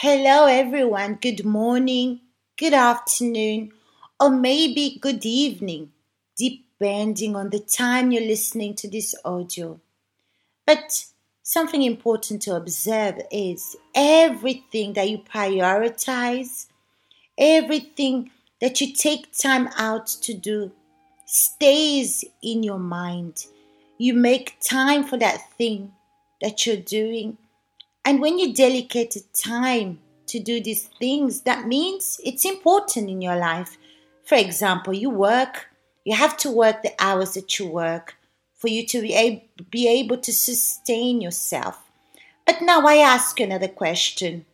Hello, everyone. Good morning, good afternoon, or maybe good evening, depending on the time you're listening to this audio. But something important to observe is everything that you prioritize, everything that you take time out to do stays in your mind. You make time for that thing that you're doing. And when you dedicate time to do these things, that means it's important in your life. For example, you work, you have to work the hours that you work for you to be able, be able to sustain yourself. But now I ask you another question.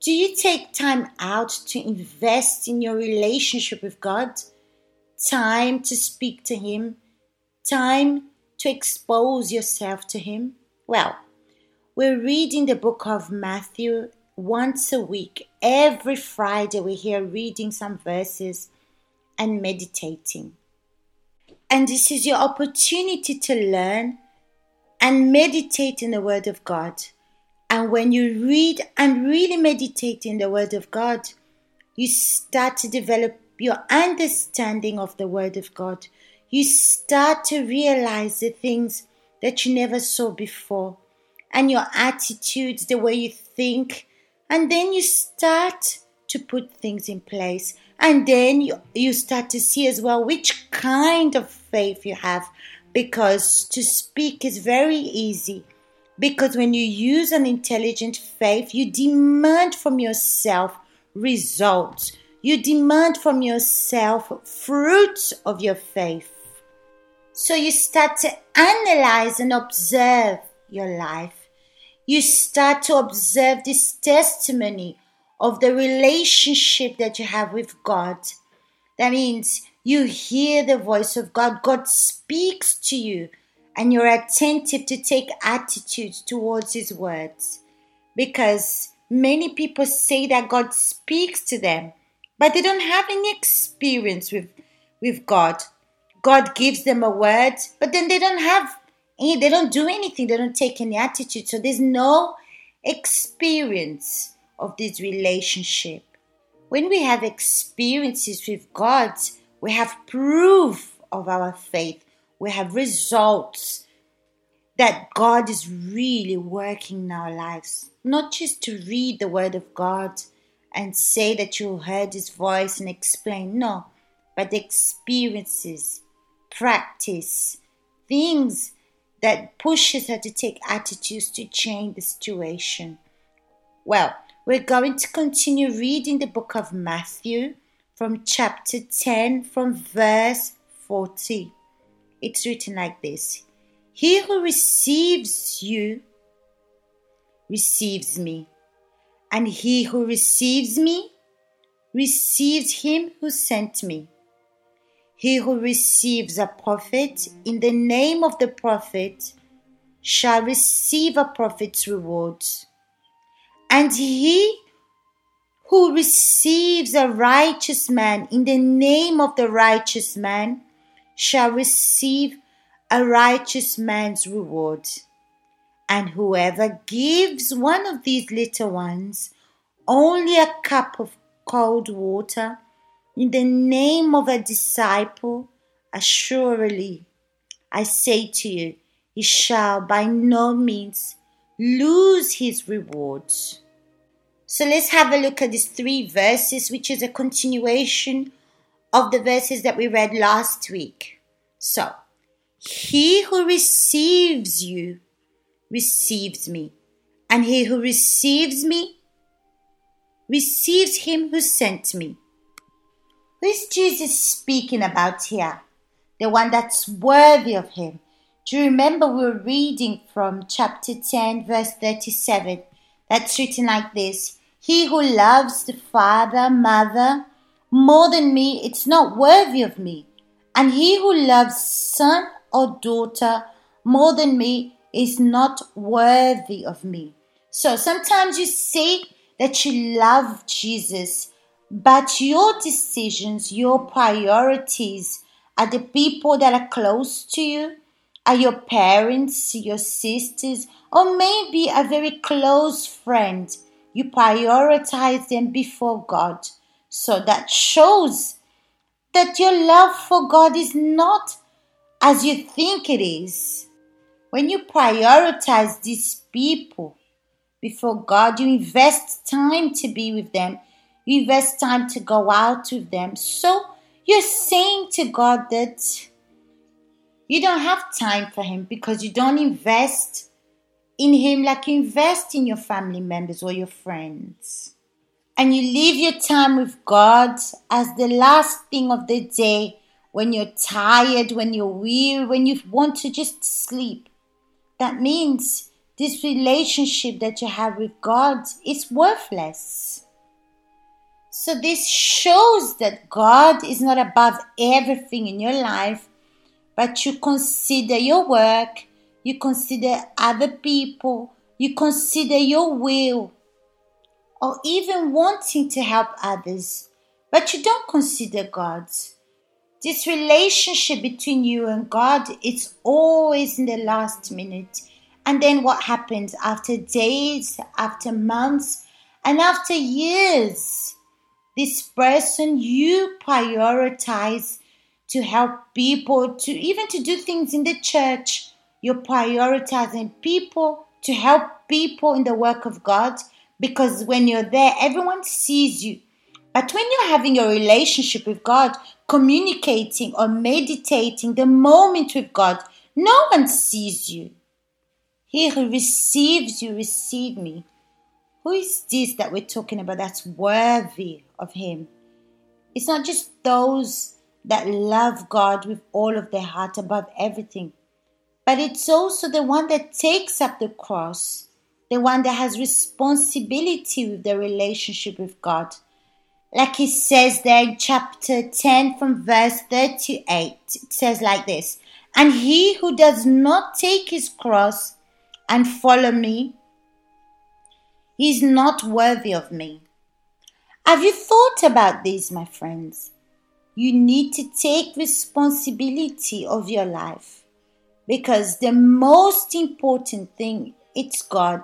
Do you take time out to invest in your relationship with God? Time to speak to Him? Time to expose yourself to Him? Well, we're reading the book of Matthew once a week. Every Friday, we're here reading some verses and meditating. And this is your opportunity to learn and meditate in the Word of God. And when you read and really meditate in the Word of God, you start to develop your understanding of the Word of God. You start to realize the things that you never saw before, and your attitudes, the way you think, and then you start to put things in place. And then you, you start to see as well which kind of faith you have because to speak is very easy. Because when you use an intelligent faith, you demand from yourself results. You demand from yourself fruits of your faith. So you start to analyze and observe your life. You start to observe this testimony of the relationship that you have with God. That means you hear the voice of God. God speaks to you and you're attentive to take attitudes towards His words. Because many people say that God speaks to them, but they don't have any experience with, with God. God gives them a word, but then they don't have any, they don't do anything, they don't take any attitude. So there's no experience of this relationship. When we have experiences with God, we have proof of our faith. We have results that God is really working in our lives. Not just to read the Word of God and say that you heard His voice and explain. No, but experiences, practice, things that pushes her to take attitudes to change the situation. Well, we're going to continue reading the book of Matthew from chapter 10 from verse 40. It's written like this He who receives you receives me, and he who receives me receives him who sent me. He who receives a prophet in the name of the prophet shall receive a prophet's reward. And he who receives a righteous man in the name of the righteous man shall receive a righteous man's reward. And whoever gives one of these little ones only a cup of cold water in the name of a disciple, assuredly I say to you, he shall by no means lose his rewards. So let's have a look at these three verses, which is a continuation of the verses that we read last week. So, he who receives you receives me, and he who receives me receives him who sent me. Who is Jesus speaking about here? The one that's worthy of him do you remember we were reading from chapter 10, verse 37? That's written like this He who loves the father, mother, more than me, it's not worthy of me. And he who loves son or daughter more than me is not worthy of me. So sometimes you say that you love Jesus, but your decisions, your priorities are the people that are close to you are your parents, your sisters, or maybe a very close friend You prioritize them before God. So that shows that your love for God is not as you think it is. When you prioritize these people before God, you invest time to be with them, invest time to go out with them. So you're saying to God that you don't have time for Him because you don't invest in Him like you invest in your family members or your friends and you leave your time with God as the last thing of the day when you're tired, when you're weary, when you want to just sleep, that means this relationship that you have with God is worthless. So, this shows that God is not above everything in your life, but you consider your work, you consider other people, you consider your will or even wanting to help others, but you don't consider God. This relationship between you and God, it's always in the last minute. And then what happens after days, after months, and after years? This person you prioritize to help people, to even to do things in the church. You're prioritizing people to help people in the work of God because when you're there, everyone sees you. But when you're having a relationship with God, communicating or meditating the moment with God, no one sees you. He who receives you, receive me. Who is this that we're talking about that's worthy of Him? It's not just those that love God with all of their heart above everything, but it's also the one that takes up the cross the one that has responsibility with the relationship with God. Like he says there in chapter 10 from verse 38, it says like this And he who does not take his cross and follow me is not worthy of me. Have you thought about this, my friends? You need to take responsibility of your life because the most important thing it's God.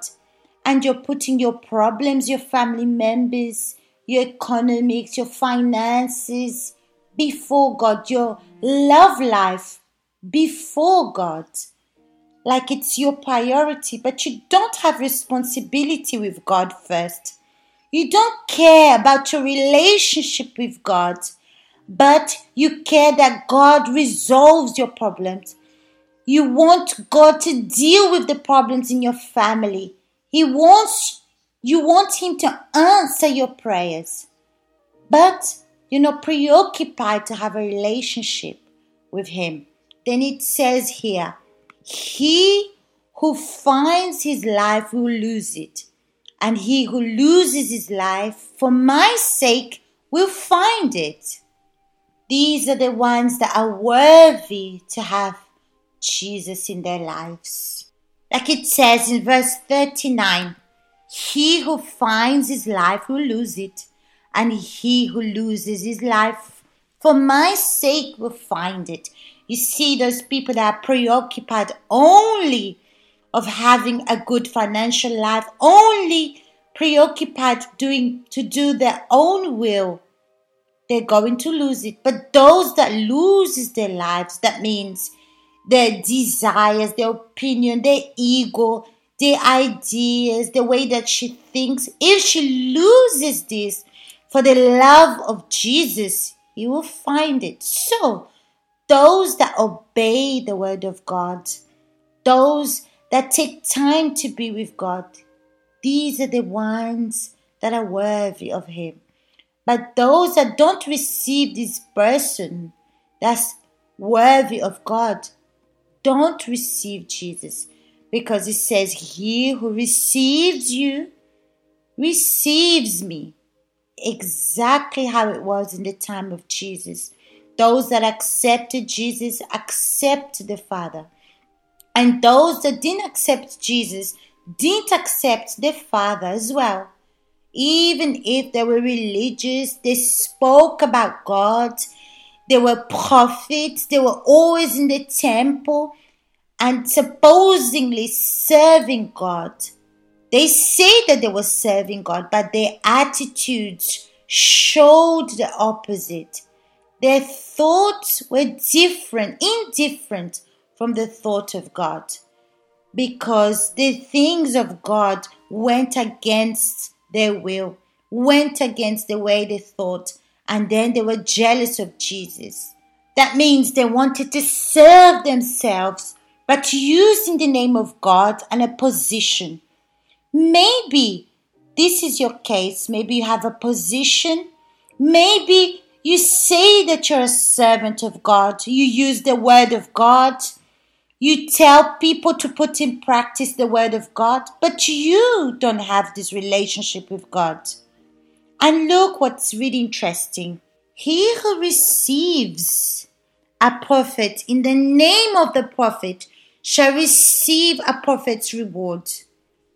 And you're putting your problems, your family members, your economics, your finances before God, your love life before God. Like it's your priority, but you don't have responsibility with God first. You don't care about your relationship with God, but you care that God resolves your problems you want God to deal with the problems in your family. He wants you want him to answer your prayers. But you're not preoccupied to have a relationship with him. Then it says here, he who finds his life will lose it, and he who loses his life for my sake will find it. These are the ones that are worthy to have Jesus in their lives. Like it says in verse 39 He who finds his life will lose it, and he who loses his life for my sake will find it. You see, those people that are preoccupied only of having a good financial life, only preoccupied doing to do their own will, they're going to lose it. But those that loses their lives, that means their desires, their opinion, their ego, their ideas, the way that she thinks. If she loses this for the love of Jesus, you will find it. So, those that obey the word of God, those that take time to be with God, these are the ones that are worthy of Him. But those that don't receive this person that's worthy of God, don't receive Jesus because it says, He who receives you receives me. Exactly how it was in the time of Jesus. Those that accepted Jesus accept the Father. And those that didn't accept Jesus didn't accept the Father as well. Even if they were religious, they spoke about God, they were prophets. They were always in the temple and supposedly serving God. They say that they were serving God, but their attitudes showed the opposite. Their thoughts were different, indifferent from the thought of God, because the things of God went against their will, went against the way they thought, and then they were jealous of Jesus. That means they wanted to serve themselves, but using the name of God and a position. Maybe this is your case. Maybe you have a position. Maybe you say that you're a servant of God. You use the word of God. You tell people to put in practice the word of God, but you don't have this relationship with God. And look what's really interesting. He who receives a prophet in the name of the prophet shall receive a prophet's reward.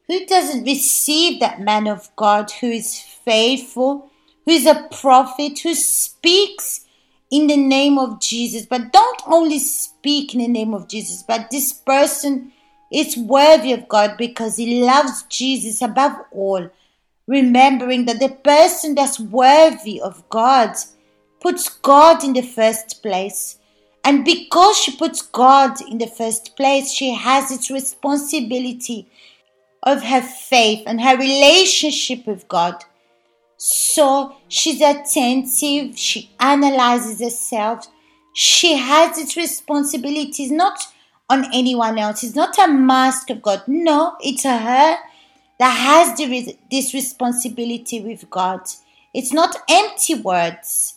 Who doesn't receive that man of God who is faithful, who is a prophet, who speaks in the name of Jesus, but don't only speak in the name of Jesus, but this person is worthy of God because he loves Jesus above all, remembering that the person that's worthy of God puts God in the first place. And because she puts God in the first place, she has its responsibility of her faith and her relationship with God. So she's attentive, she analyzes herself, she has its responsibilities not on anyone else. It's not a mask of God. No, it's her that has the, this responsibility with God. It's not empty words.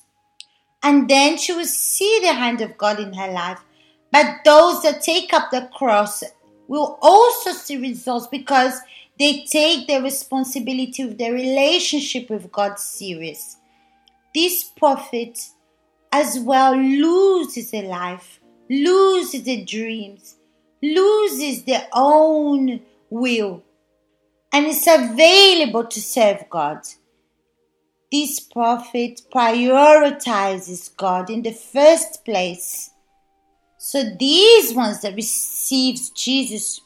And then she will see the hand of God in her life. But those that take up the cross will also see results because they take their responsibility of their relationship with God serious. This prophet as well loses their life, loses their dreams, loses their own will, and is available to serve God. This prophet prioritizes God in the first place so these ones that receives Jesus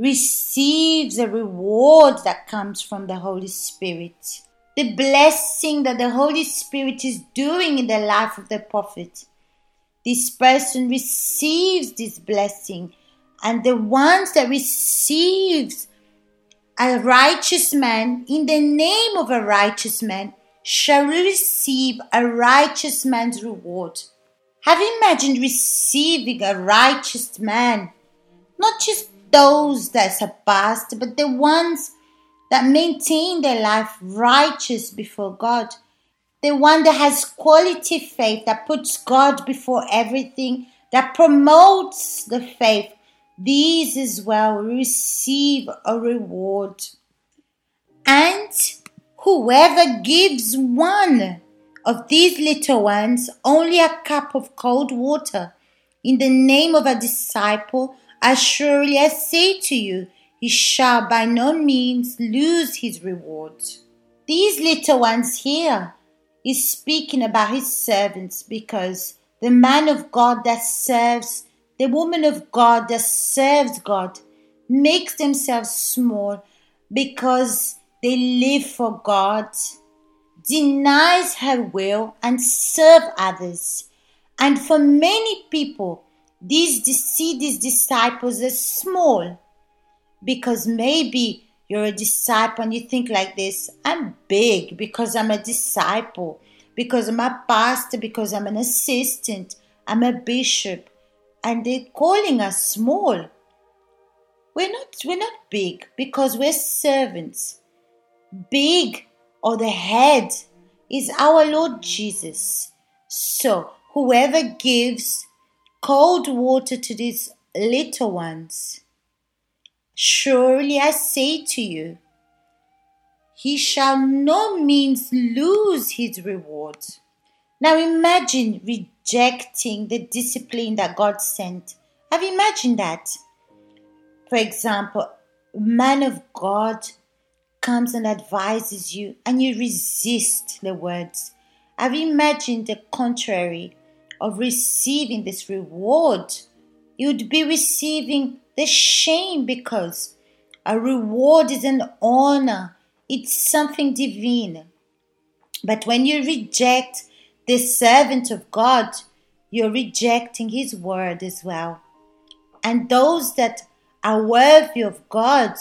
receives a reward that comes from the Holy Spirit. The blessing that the Holy Spirit is doing in the life of the prophet. This person receives this blessing, and the ones that receives a righteous man in the name of a righteous man shall receive a righteous man's reward. Have imagined receiving a righteous man? Not just those that surpassed, but the ones that maintain their life righteous before God. The one that has quality faith, that puts God before everything, that promotes the faith. These as well receive a reward. And whoever gives one of these little ones only a cup of cold water. In the name of a disciple, as surely I say to you, he shall by no means lose his reward. These little ones here is speaking about his servants because the man of God that serves, the woman of God that serves God, makes themselves small because they live for God denies her will and serve others. And for many people, these see these disciples as small because maybe you're a disciple and you think like this I'm big because I'm a disciple, because I'm a pastor, because I'm an assistant, I'm a bishop, and they're calling us small. We're not, we're not big because we're servants. Big or the head is our Lord Jesus. So, whoever gives cold water to these little ones, surely I say to you, he shall no means lose his reward. Now imagine rejecting the discipline that God sent. Have you imagined that? For example, man of God comes and advises you and you resist the words. Have you imagined the contrary of receiving this reward? You would be receiving the shame because A reward is an honor, it's something divine. But when you reject the servant of God, you're rejecting his word as well. And those that are worthy of God,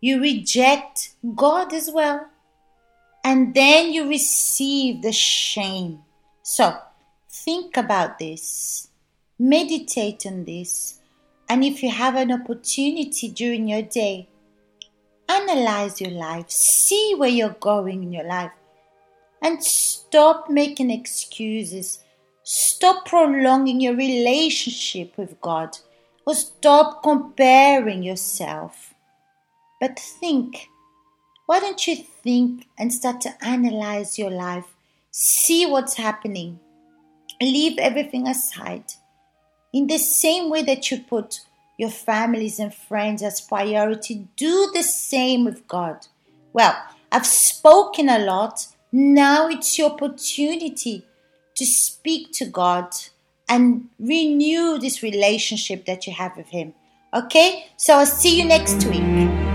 you reject God as well. And then you receive the shame. So think about this, meditate on this. And if you have an opportunity during your day, analyze your life, see where you're going in your life, and stop making excuses. Stop prolonging your relationship with God or stop comparing yourself. But think. Why don't you think and start to analyze your life? See what's happening. Leave everything aside. In the same way that you put your families and friends as priority, do the same with God. Well, I've spoken a lot. Now it's your opportunity to speak to God and renew this relationship that you have with Him. Okay? So I'll see you next week.